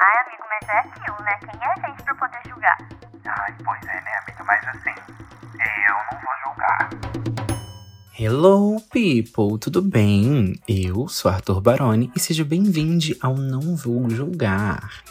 Ai, amigo, mas é aquilo, né? Quem é a gente pra poder julgar? Ai, pois é, né, amiga? Mas assim, eu não vou julgar. Hello, people! Tudo bem? Eu sou Arthur Baroni e seja bem-vindo ao Não Vou Julgar.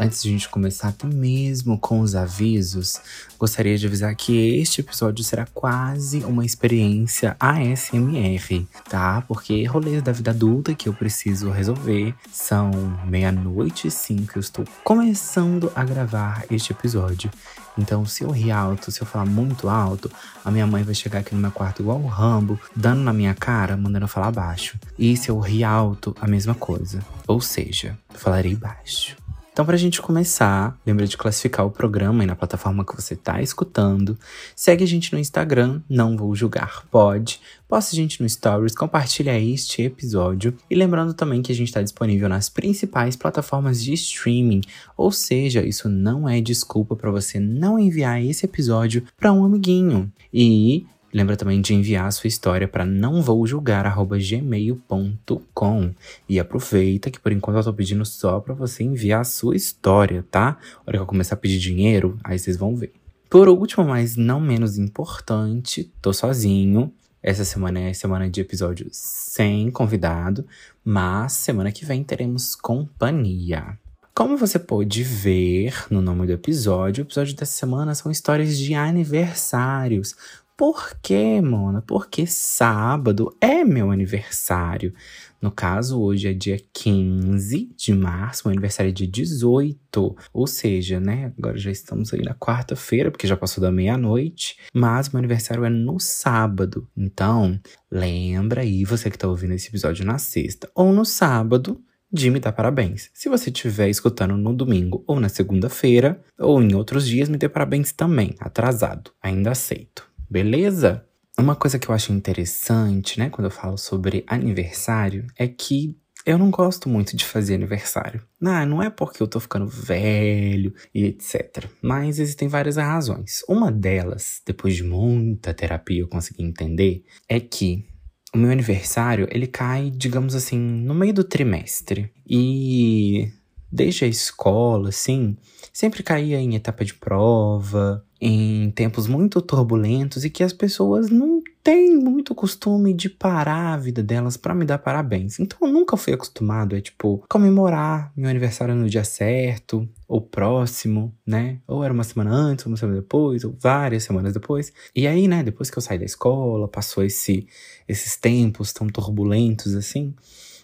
Antes de a gente começar até mesmo com os avisos, gostaria de avisar que este episódio será quase uma experiência ASMR, tá? Porque rolês da vida adulta que eu preciso resolver são meia-noite e cinco. Eu estou começando a gravar este episódio. Então, se eu rir alto, se eu falar muito alto, a minha mãe vai chegar aqui no meu quarto igual o Rambo, dando na minha cara, mandando eu falar baixo. E se eu rir alto, a mesma coisa. Ou seja, falarei baixo. Então, para a gente começar, lembra de classificar o programa aí na plataforma que você está escutando. Segue a gente no Instagram, não vou julgar, pode. Posta a gente no Stories, compartilha este episódio. E lembrando também que a gente está disponível nas principais plataformas de streaming. Ou seja, isso não é desculpa para você não enviar esse episódio para um amiguinho. E Lembra também de enviar a sua história para nãovoujulgar@gmail.com e aproveita que por enquanto eu tô pedindo só para você enviar a sua história, tá? A hora que eu começar a pedir dinheiro, aí vocês vão ver. Por último, mas não menos importante, tô sozinho. Essa semana é semana de episódio sem convidado, mas semana que vem teremos companhia. Como você pode ver no nome do episódio, o episódio dessa semana são histórias de aniversários. Por quê, Mona? Porque sábado é meu aniversário. No caso, hoje é dia 15 de março, meu aniversário é dia 18. Ou seja, né? Agora já estamos aí na quarta-feira, porque já passou da meia-noite. Mas meu aniversário é no sábado. Então, lembra aí, você que tá ouvindo esse episódio na sexta ou no sábado, de me dar parabéns. Se você estiver escutando no domingo ou na segunda-feira, ou em outros dias, me dê parabéns também, atrasado. Ainda aceito. Beleza? Uma coisa que eu acho interessante, né, quando eu falo sobre aniversário, é que eu não gosto muito de fazer aniversário. Não, não é porque eu tô ficando velho e etc. Mas existem várias razões. Uma delas, depois de muita terapia eu consegui entender, é que o meu aniversário, ele cai, digamos assim, no meio do trimestre. E desde a escola, assim, sempre caía em etapa de prova, em tempos muito turbulentos e que as pessoas não têm muito costume de parar a vida delas para me dar parabéns. Então eu nunca fui acostumado a, tipo, comemorar meu aniversário no dia certo, ou próximo, né? Ou era uma semana antes, ou uma semana depois, ou várias semanas depois. E aí, né, depois que eu saí da escola, passou esse, esses tempos tão turbulentos assim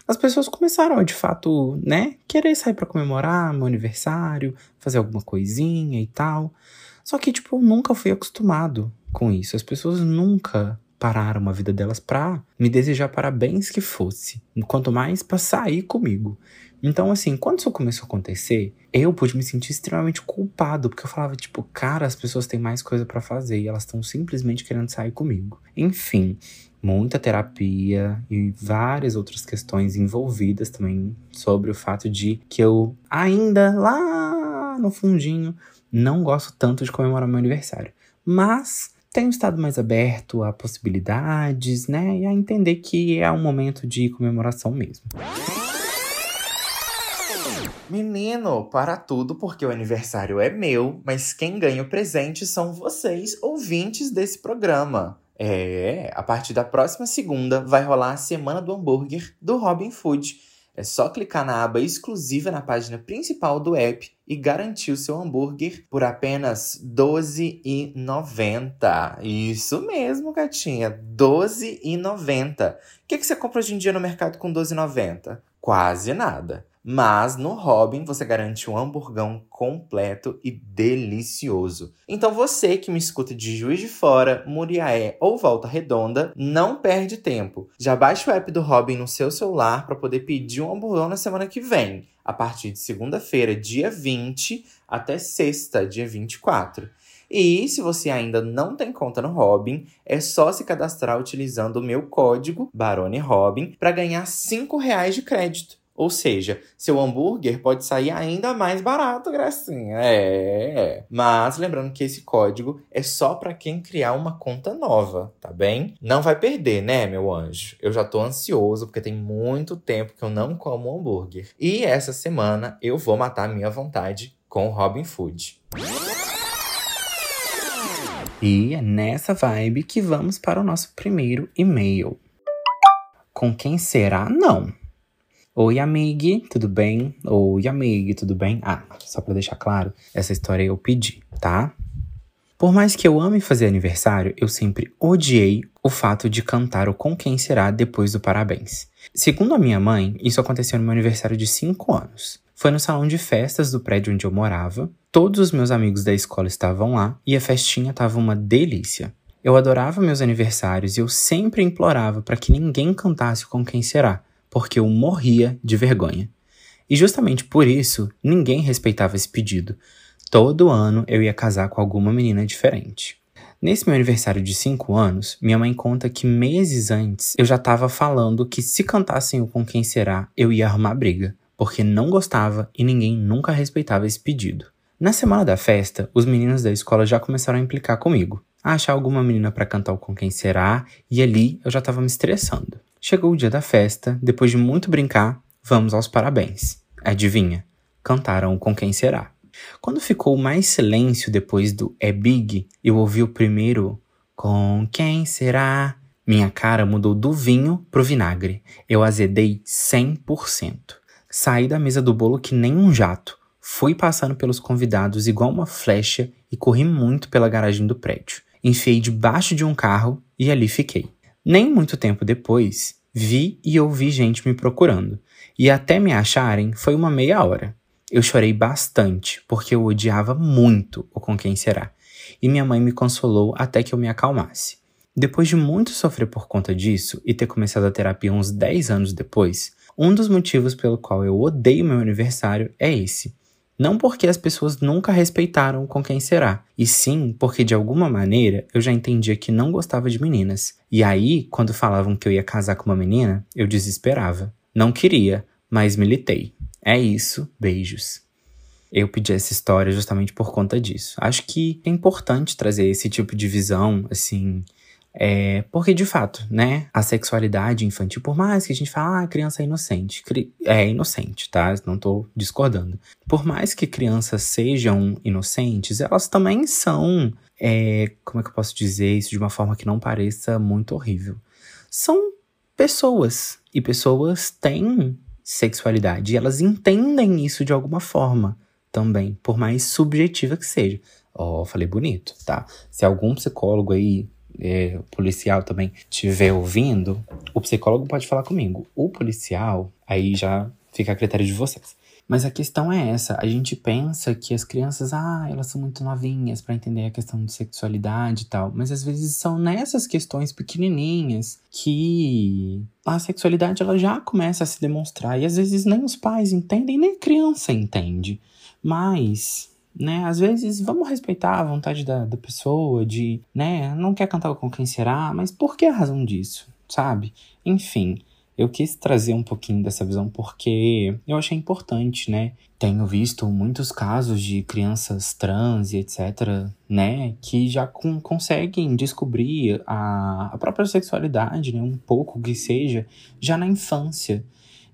as pessoas começaram a, de fato, né, querer sair para comemorar meu aniversário, fazer alguma coisinha e tal. Só que, tipo, eu nunca fui acostumado com isso. As pessoas nunca pararam a vida delas pra me desejar parabéns que fosse. Quanto mais pra sair comigo. Então, assim, quando isso começou a acontecer, eu pude me sentir extremamente culpado, porque eu falava, tipo, cara, as pessoas têm mais coisa para fazer e elas estão simplesmente querendo sair comigo. Enfim, muita terapia e várias outras questões envolvidas também sobre o fato de que eu ainda lá no fundinho não gosto tanto de comemorar meu aniversário. Mas tenho estado mais aberto a possibilidades, né? E a entender que é um momento de comemoração mesmo. Menino, para tudo, porque o aniversário é meu, mas quem ganha o presente são vocês, ouvintes desse programa. É, a partir da próxima segunda vai rolar a Semana do Hambúrguer do Robin Food é só clicar na aba exclusiva na página principal do app e garantir o seu hambúrguer por apenas R$ 12,90. Isso mesmo, gatinha, R$ 12,90. O que, que você compra hoje em dia no mercado com R$ 12,90? Quase nada. Mas no Robin você garante um hamburgão completo e delicioso. Então você que me escuta de Juiz de Fora, Muriaé ou Volta Redonda, não perde tempo. Já baixa o app do Robin no seu celular para poder pedir um hamburgão na semana que vem, a partir de segunda-feira, dia 20, até sexta, dia 24. E se você ainda não tem conta no Robin, é só se cadastrar utilizando o meu código Barone Robin para ganhar R$ reais de crédito. Ou seja, seu hambúrguer pode sair ainda mais barato, gracinha. É. Mas lembrando que esse código é só para quem criar uma conta nova, tá bem? Não vai perder, né, meu anjo? Eu já tô ansioso porque tem muito tempo que eu não como hambúrguer. E essa semana eu vou matar minha vontade com o Robin Food. E é nessa vibe que vamos para o nosso primeiro e-mail. Com quem será? Não. Oi, amigue, tudo bem? Oi, amigue, tudo bem? Ah, só pra deixar claro, essa história eu pedi, tá? Por mais que eu ame fazer aniversário, eu sempre odiei o fato de cantar o Com Quem Será depois do parabéns. Segundo a minha mãe, isso aconteceu no meu aniversário de 5 anos. Foi no salão de festas do prédio onde eu morava, todos os meus amigos da escola estavam lá e a festinha estava uma delícia. Eu adorava meus aniversários e eu sempre implorava para que ninguém cantasse Com Quem Será, porque eu morria de vergonha. E justamente por isso, ninguém respeitava esse pedido. Todo ano eu ia casar com alguma menina diferente. Nesse meu aniversário de 5 anos, minha mãe conta que meses antes eu já estava falando que se cantassem o Com Quem Será, eu ia arrumar briga, porque não gostava e ninguém nunca respeitava esse pedido. Na semana da festa, os meninos da escola já começaram a implicar comigo, a achar alguma menina para cantar o Com Quem Será, e ali eu já estava me estressando. Chegou o dia da festa, depois de muito brincar, vamos aos parabéns. Adivinha? Cantaram Com Quem Será. Quando ficou mais silêncio depois do É Big, eu ouvi o primeiro Com Quem Será? Minha cara mudou do vinho pro vinagre. Eu azedei 100%. Saí da mesa do bolo que nem um jato. Fui passando pelos convidados igual uma flecha e corri muito pela garagem do prédio. Enfiei debaixo de um carro e ali fiquei. Nem muito tempo depois, vi e ouvi gente me procurando, e até me acharem foi uma meia hora. Eu chorei bastante, porque eu odiava muito o Com Quem Será, e minha mãe me consolou até que eu me acalmasse. Depois de muito sofrer por conta disso e ter começado a terapia uns 10 anos depois, um dos motivos pelo qual eu odeio meu aniversário é esse. Não porque as pessoas nunca respeitaram com quem será, e sim porque de alguma maneira eu já entendia que não gostava de meninas. E aí, quando falavam que eu ia casar com uma menina, eu desesperava. Não queria, mas militei. É isso, beijos. Eu pedi essa história justamente por conta disso. Acho que é importante trazer esse tipo de visão, assim, é, porque, de fato, né, a sexualidade infantil, por mais que a gente fale, ah, a criança é inocente, é inocente, tá? Não tô discordando. Por mais que crianças sejam inocentes, elas também são, é, como é que eu posso dizer isso de uma forma que não pareça muito horrível? São pessoas, e pessoas têm sexualidade, e elas entendem isso de alguma forma também, por mais subjetiva que seja. Ó, oh, falei bonito, tá? Se algum psicólogo aí é, policial também estiver ouvindo, o psicólogo pode falar comigo. O policial, aí já fica a critério de vocês. Mas a questão é essa, a gente pensa que as crianças, ah, elas são muito novinhas para entender a questão de sexualidade e tal, mas às vezes são nessas questões pequenininhas que a sexualidade ela já começa a se demonstrar e às vezes nem os pais entendem, nem a criança entende. Mas né? Às vezes vamos respeitar a vontade da, da pessoa de, né, não quer cantar com quem será, mas por que a razão disso, sabe? Enfim, eu quis trazer um pouquinho dessa visão porque eu achei importante, né? Tenho visto muitos casos de crianças trans e etc, né, que já com, conseguem descobrir a, a própria sexualidade, né, um pouco que seja, já na infância.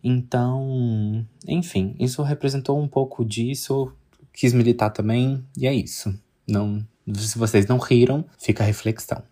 Então, enfim, isso representou um pouco disso quis militar também, e é isso. Não, se vocês não riram, fica a reflexão.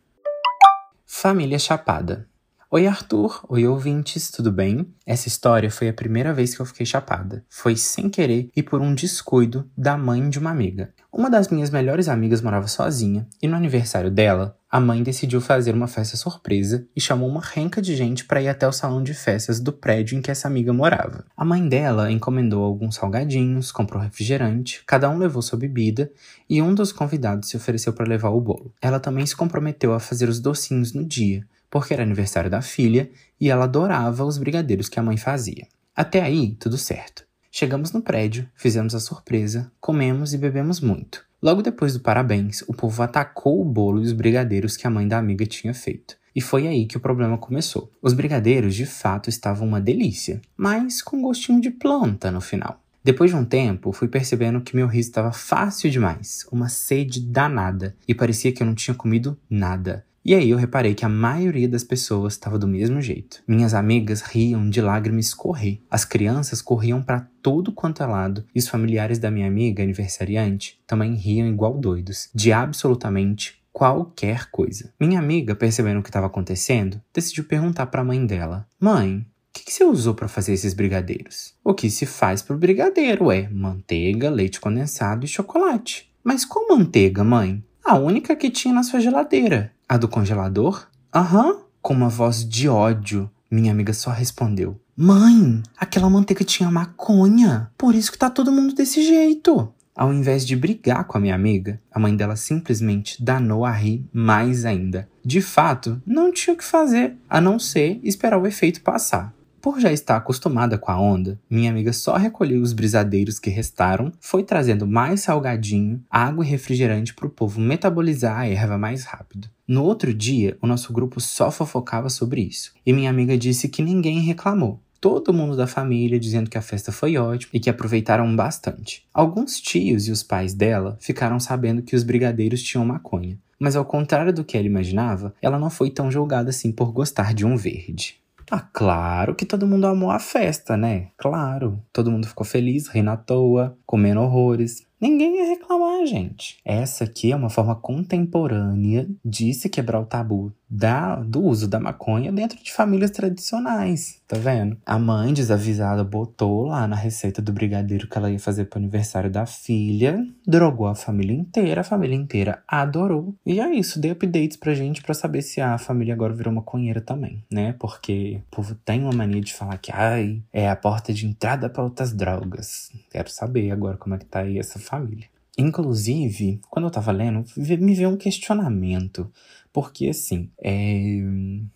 Família Chapada. Oi, Arthur. Oi, ouvintes, tudo bem? Essa história foi a primeira vez que eu fiquei chapada. Foi sem querer e por um descuido da mãe de uma amiga. Uma das minhas melhores amigas morava sozinha e no aniversário dela, a mãe decidiu fazer uma festa surpresa e chamou uma renca de gente para ir até o salão de festas do prédio em que essa amiga morava. A mãe dela encomendou alguns salgadinhos, comprou refrigerante, cada um levou sua bebida e um dos convidados se ofereceu para levar o bolo. Ela também se comprometeu a fazer os docinhos no dia porque era aniversário da filha e ela adorava os brigadeiros que a mãe fazia. Até aí, tudo certo. Chegamos no prédio, fizemos a surpresa, comemos e bebemos muito. Logo depois do parabéns, o povo atacou o bolo e os brigadeiros que a mãe da amiga tinha feito. E foi aí que o problema começou. Os brigadeiros de fato estavam uma delícia, mas com gostinho de planta no final. Depois de um tempo, fui percebendo que meu riso estava fácil demais, uma sede danada, e parecia que eu não tinha comido nada. E aí eu reparei que a maioria das pessoas estava do mesmo jeito. Minhas amigas riam de lágrimas escorrer. As crianças corriam para todo quanto é lado e os familiares da minha amiga aniversariante também riam igual doidos, de absolutamente qualquer coisa. Minha amiga, percebendo o que estava acontecendo, decidiu perguntar para a mãe dela: "Mãe, o que, que, você usou para fazer esses brigadeiros? O que se faz pro brigadeiro é manteiga, leite condensado e chocolate. Mas qual manteiga, mãe? A única que tinha na sua geladeira. A do congelador? Aham. Com uma voz de ódio, minha amiga só respondeu: Mãe, aquela manteiga tinha maconha. Por isso que tá todo mundo desse jeito. Ao invés de brigar com a minha amiga, a mãe dela simplesmente danou a rir mais ainda. De fato, não tinha o que fazer a não ser esperar o efeito passar. Por já estar acostumada com a onda, minha amiga só recolheu os brisadeiros que restaram, foi trazendo mais salgadinho, água e refrigerante para o povo metabolizar a erva mais rápido. No outro dia, o nosso grupo só fofocava sobre isso, e minha amiga disse que ninguém reclamou. Todo mundo da família dizendo que a festa foi ótima e que aproveitaram bastante. Alguns tios e os pais dela ficaram sabendo que os brigadeiros tinham maconha, mas ao contrário do que ela imaginava, ela não foi tão julgada assim por gostar de um verde. Ah, claro que todo mundo amou a festa, né? Claro. Todo mundo ficou feliz, rindo à toa, comendo horrores. Ninguém ia reclamar, gente. Essa aqui é uma forma contemporânea de se quebrar o tabu da, do uso da maconha dentro de famílias tradicionais, tá vendo? A mãe desavisada botou lá na receita do brigadeiro que ela ia fazer pro aniversário da filha, drogou a família inteira, a família inteira adorou. E é isso, dei updates pra gente pra saber se a família agora virou maconheira também, né? Porque o povo tem uma mania de falar que, ai, é a porta de entrada para outras drogas. Quero saber agora como é que tá aí essa família. Inclusive, quando eu tava lendo, me veio um questionamento. Porque, assim, é,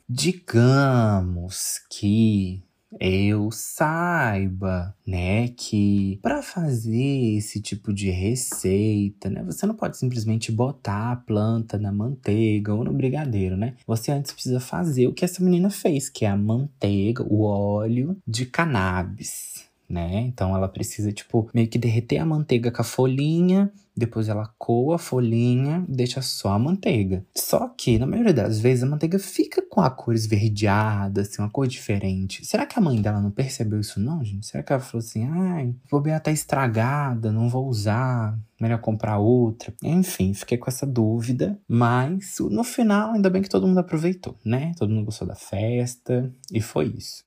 digamos que eu saiba, né, que para fazer esse tipo de receita, né, você não pode simplesmente botar a planta na manteiga ou no brigadeiro, né? Você antes precisa fazer o que essa menina fez, que é a manteiga, o óleo de cannabis né? Então ela precisa, tipo, meio que derreter a manteiga com a folhinha, depois ela coa a folhinha, deixa só a manteiga. Só que, na maioria das vezes, a manteiga fica com a cor esverdeada, assim, uma cor diferente. Será que a mãe dela não percebeu isso, não, gente? Será que ela falou assim, ai, vou ver tá estragada, não vou usar, melhor comprar outra? Enfim, fiquei com essa dúvida, mas no final, ainda bem que todo mundo aproveitou, né? Todo mundo gostou da festa, e foi isso.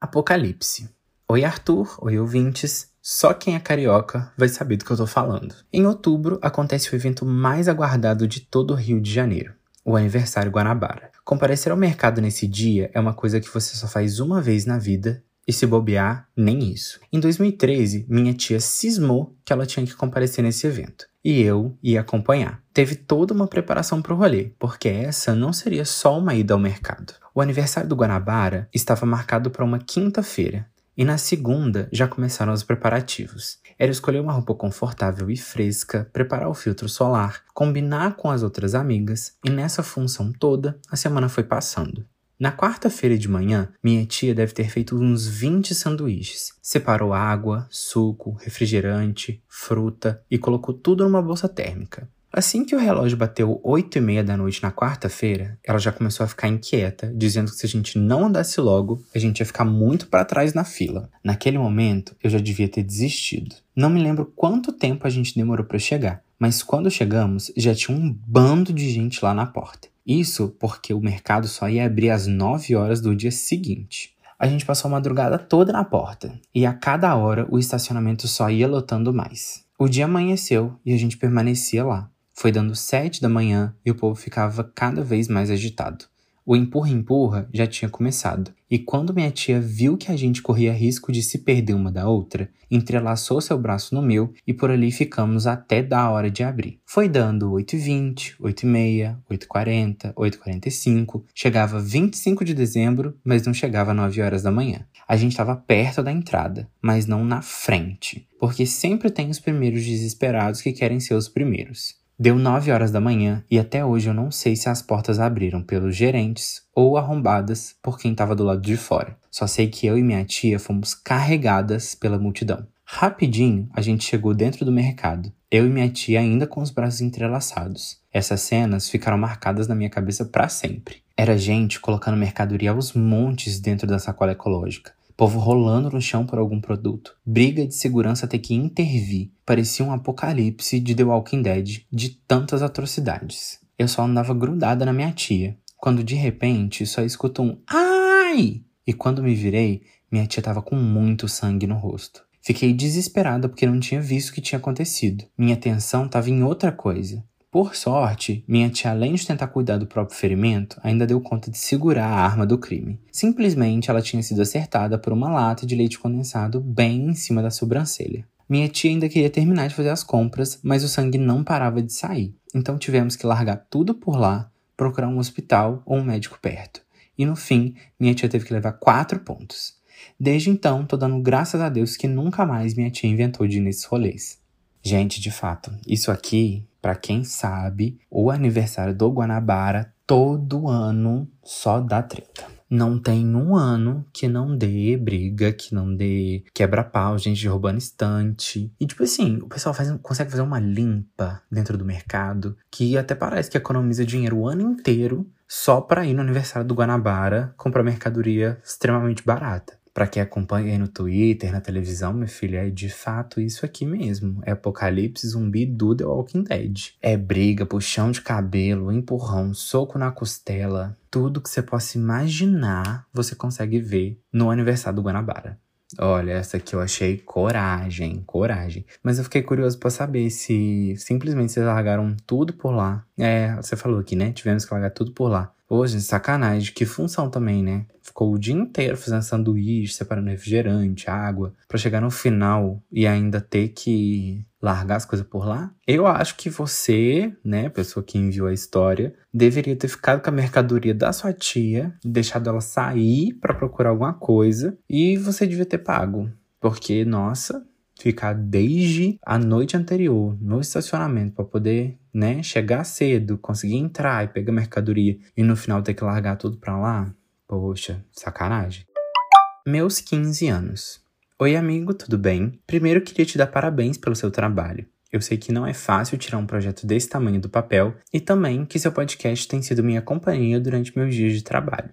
Apocalipse. Oi, Arthur. Oi, ouvintes. Só quem é carioca vai saber do que eu tô falando. Em outubro acontece o evento mais aguardado de todo o Rio de Janeiro, o aniversário Guanabara. Comparecer ao mercado nesse dia é uma coisa que você só faz uma vez na vida e se bobear, nem isso. Em 2013, minha tia cismou que ela tinha que comparecer nesse evento. E eu ia acompanhar. Teve toda uma preparação para o rolê, porque essa não seria só uma ida ao mercado. O aniversário do Guanabara estava marcado para uma quinta-feira, e na segunda já começaram os preparativos. Era escolher uma roupa confortável e fresca, preparar o filtro solar, combinar com as outras amigas, e nessa função toda a semana foi passando. Na quarta-feira de manhã, minha tia deve ter feito uns 20 sanduíches. Separou água, suco, refrigerante, fruta e colocou tudo numa bolsa térmica. Assim que o relógio bateu oito e meia da noite na quarta-feira, ela já começou a ficar inquieta, dizendo que se a gente não andasse logo, a gente ia ficar muito para trás na fila. Naquele momento, eu já devia ter desistido. Não me lembro quanto tempo a gente demorou para chegar, mas quando chegamos, já tinha um bando de gente lá na porta. Isso porque o mercado só ia abrir às 9 horas do dia seguinte. A gente passou a madrugada toda na porta, e a cada hora o estacionamento só ia lotando mais. O dia amanheceu e a gente permanecia lá. Foi dando sete da manhã e o povo ficava cada vez mais agitado. O empurra-empurra já tinha começado, e quando minha tia viu que a gente corria risco de se perder uma da outra, entrelaçou seu braço no meu e por ali ficamos até da hora de abrir. Foi dando 8h20, 8h30, 8h40, 8h45, chegava 25 de dezembro, mas não chegava 9 horas da manhã. A gente estava perto da entrada, mas não na frente, porque sempre tem os primeiros desesperados que querem ser os primeiros. Deu 9 horas da manhã e até hoje eu não sei se as portas abriram pelos gerentes ou arrombadas por quem estava do lado de fora. Só sei que eu e minha tia fomos carregadas pela multidão. Rapidinho, a gente chegou dentro do mercado, eu e minha tia ainda com os braços entrelaçados. Essas cenas ficaram marcadas na minha cabeça para sempre. Era gente colocando mercadoria aos montes dentro da sacola ecológica povo rolando no chão por algum produto, briga de segurança ter que intervir. Parecia um apocalipse de The Walking Dead, de tantas atrocidades. Eu só andava grudada na minha tia, quando de repente só escuto um ai! E quando me virei, minha tia tava com muito sangue no rosto. Fiquei desesperada porque não tinha visto o que tinha acontecido. Minha atenção estava em outra coisa. Por sorte, minha tia, além de tentar cuidar do próprio ferimento, ainda deu conta de segurar a arma do crime. Simplesmente ela tinha sido acertada por uma lata de leite condensado bem em cima da sobrancelha. Minha tia ainda queria terminar de fazer as compras, mas o sangue não parava de sair. Então tivemos que largar tudo por lá, procurar um hospital ou um médico perto. E no fim, minha tia teve que levar quatro pontos. Desde então, tô dando graças a Deus que nunca mais minha tia inventou de ir nesses rolês. Gente, de fato, isso aqui para quem sabe, o aniversário do Guanabara todo ano só dá treta. Não tem um ano que não dê briga, que não dê quebra-pau, gente roubando estante. E tipo assim, o pessoal faz, consegue fazer uma limpa dentro do mercado que até parece que economiza dinheiro o ano inteiro só para ir no aniversário do Guanabara comprar mercadoria extremamente barata. Para quem acompanha aí no Twitter, na televisão, minha filha, é de fato isso aqui mesmo. É apocalipse zumbi do The Walking Dead. É briga, puxão de cabelo, empurrão, soco na costela. Tudo que você possa imaginar, você consegue ver no aniversário do Guanabara. Olha, essa aqui eu achei coragem, coragem. Mas eu fiquei curioso para saber se simplesmente vocês largaram tudo por lá. É, você falou aqui, né? Tivemos que largar tudo por lá. Hoje, sacanagem, que função também, né? Ficou o dia inteiro fazendo sanduíche, separando refrigerante, água, para chegar no final e ainda ter que largar as coisas por lá? Eu acho que você, né, pessoa que enviou a história, deveria ter ficado com a mercadoria da sua tia, deixado ela sair para procurar alguma coisa e você devia ter pago. Porque, nossa, ficar desde a noite anterior no estacionamento para poder, né, chegar cedo, conseguir entrar e pegar mercadoria e no final ter que largar tudo para lá. Poxa, sacanagem. Meus 15 anos. Oi, amigo, tudo bem? Primeiro queria te dar parabéns pelo seu trabalho. Eu sei que não é fácil tirar um projeto desse tamanho do papel e também que seu podcast tem sido minha companhia durante meus dias de trabalho.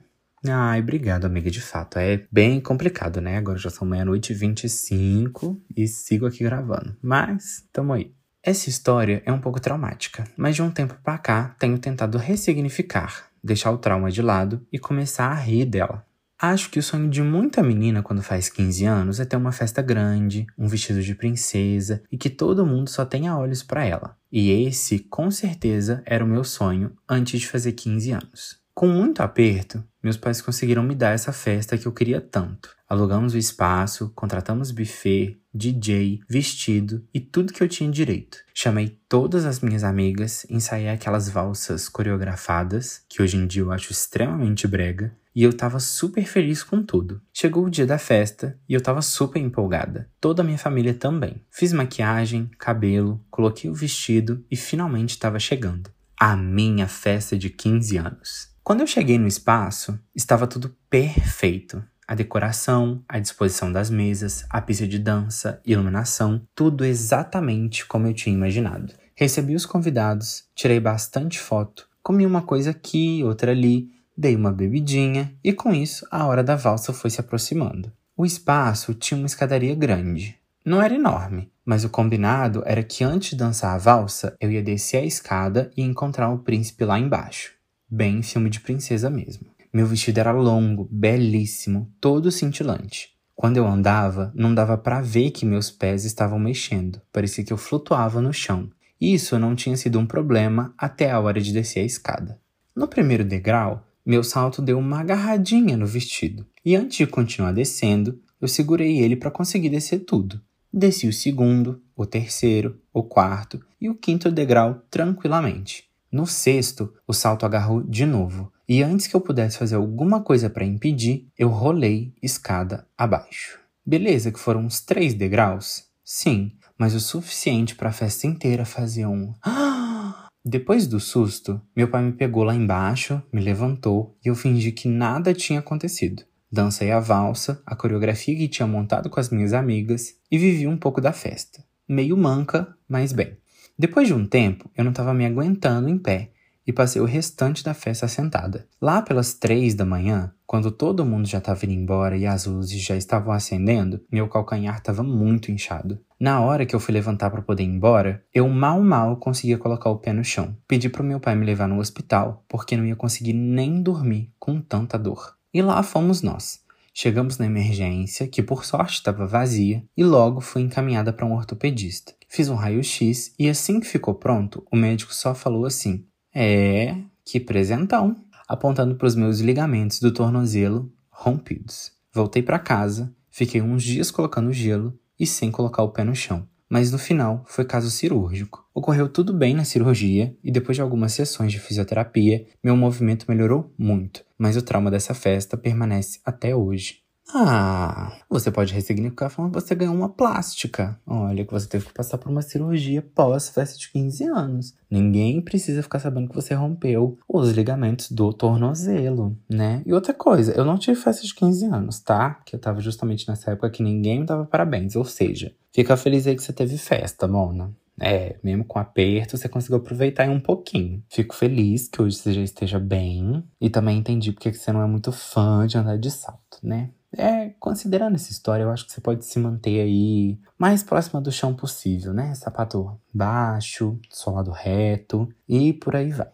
Ai, obrigado, amiga. De fato, é bem complicado, né? Agora já são meia-noite e 25 e sigo aqui gravando. Mas, tamo aí. Essa história é um pouco traumática, mas de um tempo pra cá tenho tentado ressignificar, deixar o trauma de lado e começar a rir dela. Acho que o sonho de muita menina quando faz 15 anos é ter uma festa grande, um vestido de princesa e que todo mundo só tenha olhos para ela. E esse, com certeza, era o meu sonho antes de fazer 15 anos. Com muito aperto, meus pais conseguiram me dar essa festa que eu queria tanto. Alugamos o espaço, contratamos buffet, DJ, vestido e tudo que eu tinha direito. Chamei todas as minhas amigas, ensaiei aquelas valsas coreografadas, que hoje em dia eu acho extremamente brega, e eu tava super feliz com tudo. Chegou o dia da festa e eu tava super empolgada. Toda a minha família também. Fiz maquiagem, cabelo, coloquei o vestido e finalmente estava chegando. A minha festa de 15 anos. Quando eu cheguei no espaço, estava tudo perfeito. A decoração, a disposição das mesas, a pista de dança, iluminação, tudo exatamente como eu tinha imaginado. Recebi os convidados, tirei bastante foto, comi uma coisa aqui, outra ali, dei uma bebidinha e com isso a hora da valsa foi se aproximando. O espaço tinha uma escadaria grande. Não era enorme, mas o combinado era que antes de dançar a valsa, eu ia descer a escada e encontrar o príncipe lá embaixo bem filme de princesa mesmo. Meu vestido era longo, belíssimo, todo cintilante. Quando eu andava, não dava para ver que meus pés estavam mexendo, parecia que eu flutuava no chão. Isso não tinha sido um problema até a hora de descer a escada. No primeiro degrau, meu salto deu uma agarradinha no vestido, e antes de continuar descendo, eu segurei ele para conseguir descer tudo. Desci o segundo, o terceiro, o quarto e o quinto degrau tranquilamente. No sexto, o salto agarrou de novo, e antes que eu pudesse fazer alguma coisa para impedir, eu rolei escada abaixo. Beleza, que foram uns três degraus? Sim, mas o suficiente para a festa inteira fazer um. Depois do susto, meu pai me pegou lá embaixo, me levantou e eu fingi que nada tinha acontecido. Dancei a valsa, a coreografia que tinha montado com as minhas amigas e vivi um pouco da festa. Meio manca, mas bem. Depois de um tempo, eu não estava me aguentando em pé e passei o restante da festa sentada. Lá pelas três da manhã, quando todo mundo já estava indo embora e as luzes já estavam acendendo, meu calcanhar estava muito inchado. Na hora que eu fui levantar para poder ir embora, eu mal mal conseguia colocar o pé no chão. Pedi pro meu pai me levar no hospital, porque não ia conseguir nem dormir com tanta dor. E lá fomos nós. Chegamos na emergência, que por sorte estava vazia, e logo fui encaminhada para um ortopedista. Fiz um raio-x e assim que ficou pronto, o médico só falou assim: é, que presentão. Apontando para os meus ligamentos do tornozelo rompidos. Voltei para casa, fiquei uns dias colocando gelo e sem colocar o pé no chão. Mas no final foi caso cirúrgico. Ocorreu tudo bem na cirurgia e depois de algumas sessões de fisioterapia, meu movimento melhorou muito, mas o trauma dessa festa permanece até hoje. Ah, você pode ressignificar falando que você ganhou uma plástica. Olha, que você teve que passar por uma cirurgia pós-festa de 15 anos. Ninguém precisa ficar sabendo que você rompeu os ligamentos do tornozelo, né? E outra coisa, eu não tive festa de 15 anos, tá? Que eu tava justamente nessa época que ninguém me dava parabéns. Ou seja, fica feliz aí que você teve festa, Mona. É, mesmo com aperto, você conseguiu aproveitar um pouquinho. Fico feliz que hoje você já esteja bem. E também entendi porque você não é muito fã de andar de salto, né? É, considerando essa história, eu acho que você pode se manter aí mais próxima do chão possível, né? Sapato baixo, solado reto e por aí vai. Não,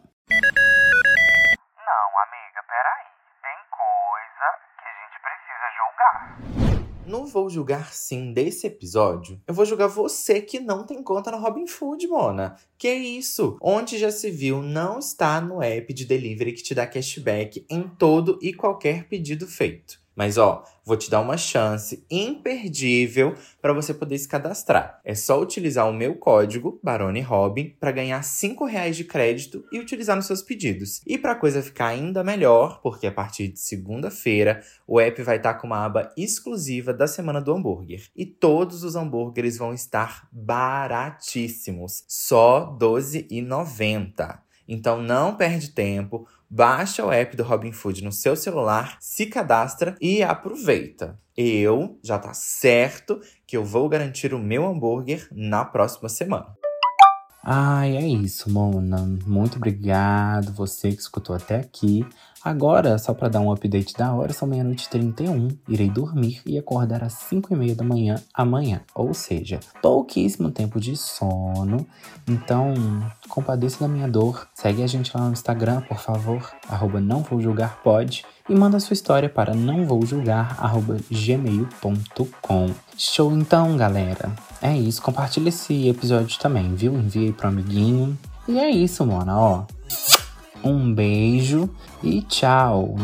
amiga, peraí. Tem coisa que a gente precisa julgar. No Vou Julgar Sim desse episódio, eu vou julgar você que não tem conta no Robin Food, Mona. Que isso? Onde já se viu não está no app de delivery que te dá cashback em todo e qualquer pedido feito. Mas ó, vou te dar uma chance imperdível para você poder se cadastrar. É só utilizar o meu código Barone Robin para ganhar 5 reais de crédito e utilizar nos seus pedidos. E para a coisa ficar ainda melhor, porque a partir de segunda-feira o app vai estar com uma aba exclusiva da semana do hambúrguer e todos os hambúrgueres vão estar baratíssimos, só R$ 12,90. Então não perde tempo, baixa o app do Robin Food no seu celular, se cadastra e aproveita. Eu já tá certo que eu vou garantir o meu hambúrguer na próxima semana. Ai, é isso, Mona. Muito obrigado você que escutou até aqui. Agora, só para dar um update da hora, são meia-noite e 31. Irei dormir e acordar às 5 e meia da manhã amanhã. Ou seja, pouquíssimo tempo de sono. Então, compadeça da minha dor. Segue a gente lá no Instagram, por favor. Arroba não vou julgar pode. E manda sua história para não vou julgar, arroba gmail.com. Show então, galera. É isso, compartilha esse episódio também, viu? Envie pro amiguinho. E é isso, Mona, ó. Um beijo e tchau.